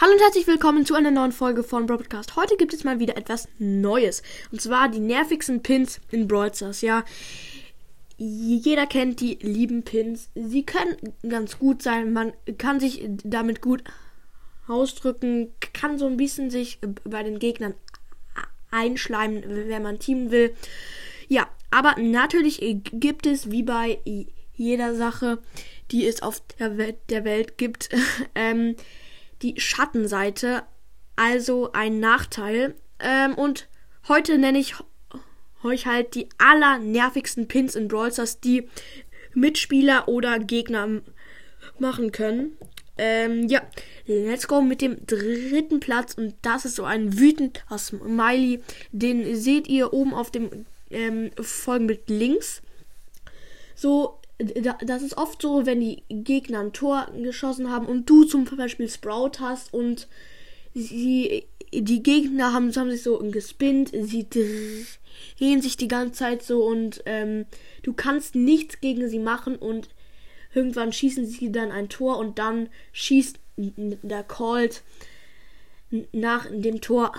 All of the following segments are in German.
Hallo und herzlich willkommen zu einer neuen Folge von Broadcast. Heute gibt es mal wieder etwas Neues. Und zwar die nervigsten Pins in Brawl. Ja, jeder kennt die lieben Pins. Sie können ganz gut sein. Man kann sich damit gut ausdrücken. Kann so ein bisschen sich bei den Gegnern einschleimen, wenn man teamen will. Ja, aber natürlich gibt es wie bei jeder Sache, die es auf der Welt, der Welt gibt, ähm, die Schattenseite, also ein Nachteil. Ähm, und heute nenne ich euch halt die allernervigsten Pins in Brawl Stars, die Mitspieler oder Gegner machen können. Ähm, ja, let's go mit dem dritten Platz und das ist so ein wütender Smiley. Den seht ihr oben auf dem ähm, Folgenbild links. So das ist oft so, wenn die Gegner ein Tor geschossen haben und du zum Beispiel Sprout hast und sie, die Gegner haben, haben sich so gespinnt, sie drehen sich die ganze Zeit so und ähm, du kannst nichts gegen sie machen und irgendwann schießen sie dann ein Tor und dann schießt der Colt nach dem Tor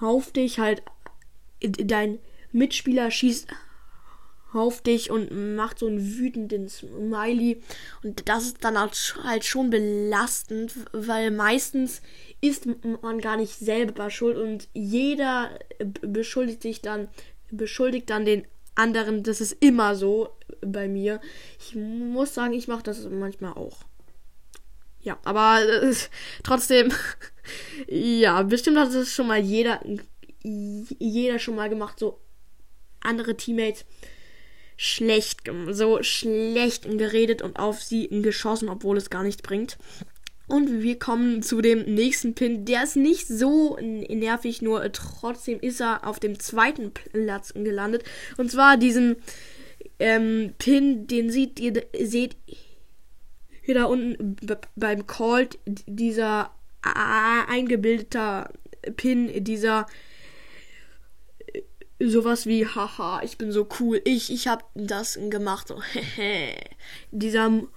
auf dich halt dein Mitspieler schießt auf dich und macht so einen wütenden Smiley. Und das ist dann halt schon belastend, weil meistens ist man gar nicht selber schuld und jeder beschuldigt sich dann, beschuldigt dann den anderen. Das ist immer so bei mir. Ich muss sagen, ich mache das manchmal auch. Ja, aber äh, trotzdem, ja, bestimmt hat das schon mal jeder, jeder schon mal gemacht, so andere Teammates schlecht, so schlecht geredet und auf sie geschossen, obwohl es gar nichts bringt. Und wir kommen zu dem nächsten Pin. Der ist nicht so nervig, nur trotzdem ist er auf dem zweiten Platz gelandet. Und zwar diesen ähm, Pin, den seht ihr, seht ihr da unten beim Cold, dieser eingebildeter Pin, dieser sowas wie, haha, ich bin so cool, ich, ich hab das gemacht, so, hehe. Dieser M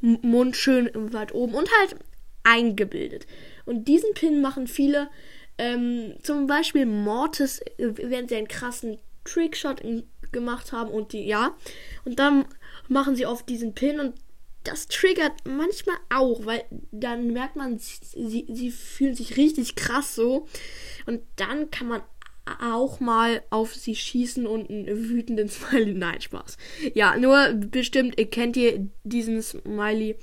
Mund schön weit oben und halt eingebildet. Und diesen Pin machen viele, ähm, zum Beispiel Mortis, wenn sie einen krassen Trickshot gemacht haben und die, ja, und dann machen sie oft diesen Pin und das triggert manchmal auch, weil dann merkt man, sie, sie fühlen sich richtig krass so. Und dann kann man auch mal auf sie schießen und einen wütenden Smiley. Nein, Spaß. Ja, nur bestimmt kennt ihr diesen Smiley.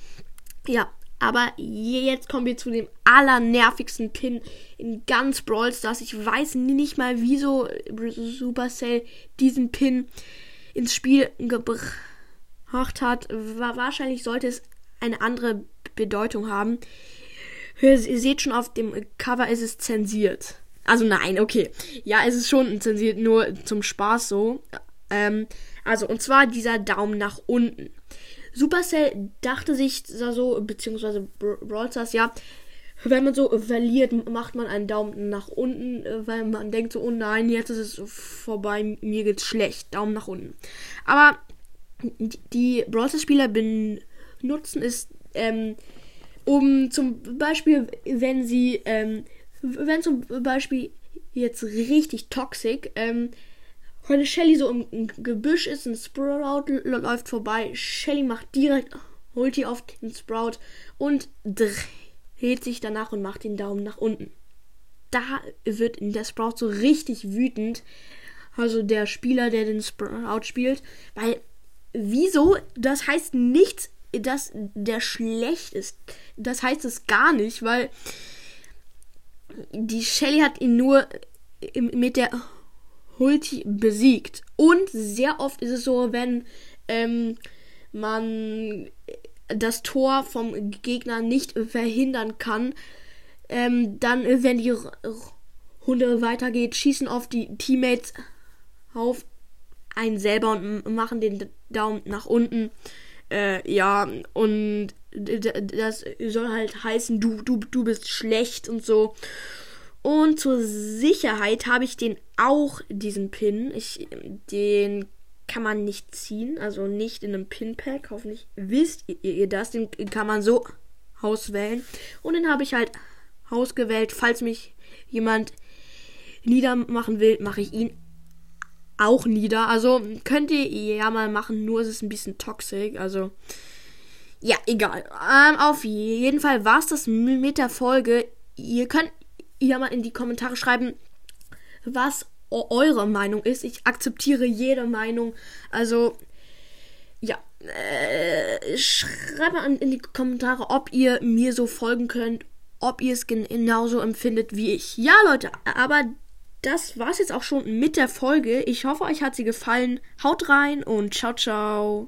Ja, aber jetzt kommen wir zu dem allernervigsten Pin in ganz Brawl Stars. Ich weiß nicht mal, wieso Supercell diesen Pin ins Spiel gebracht hat. Wahrscheinlich sollte es eine andere Bedeutung haben. Ihr seht schon auf dem Cover ist es zensiert. Also nein, okay. Ja, es ist schon zensiert, nur zum Spaß so. Ähm, also, und zwar dieser Daumen nach unten. Supercell dachte sich so, beziehungsweise Brawl Stars, ja, wenn man so verliert, macht man einen Daumen nach unten, weil man denkt so, oh nein, jetzt ist es vorbei, mir geht's schlecht. Daumen nach unten. Aber die Brawl Stars Spieler benutzen es, ähm, um zum Beispiel, wenn sie ähm, wenn zum Beispiel jetzt richtig toxisch, ähm, wenn Shelly so im Gebüsch ist, ein Sprout läuft vorbei, Shelly macht direkt holt die auf den Sprout und dreht sich danach und macht den Daumen nach unten. Da wird der Sprout so richtig wütend. Also der Spieler, der den Sprout spielt. Weil, wieso? Das heißt nichts, dass der schlecht ist. Das heißt es gar nicht, weil die Shelly hat ihn nur mit der Ulti besiegt. Und sehr oft ist es so, wenn ähm, man das Tor vom Gegner nicht verhindern kann, ähm, dann, wenn die Runde weitergeht, schießen oft die Teammates auf einen selber und machen den Daumen nach unten. Äh, ja, und das soll halt heißen, du, du, du bist schlecht und so. Und zur Sicherheit habe ich den auch, diesen Pin. Ich, den kann man nicht ziehen, also nicht in einem Pin-Pack. Hoffentlich wisst ihr, ihr das. Den kann man so auswählen. Und den habe ich halt ausgewählt. Falls mich jemand niedermachen will, mache ich ihn auch nieder. Also könnt ihr ja mal machen, nur ist es ein bisschen toxisch. Also ja, egal. Ähm, auf jeden Fall war es das mit der Folge. Ihr könnt ja mal in die Kommentare schreiben, was eure Meinung ist. Ich akzeptiere jede Meinung. Also ja, äh, schreibt mal in die Kommentare, ob ihr mir so folgen könnt, ob ihr es genauso empfindet wie ich. Ja, Leute, aber das war's jetzt auch schon mit der Folge. Ich hoffe, euch hat sie gefallen. Haut rein und ciao, ciao.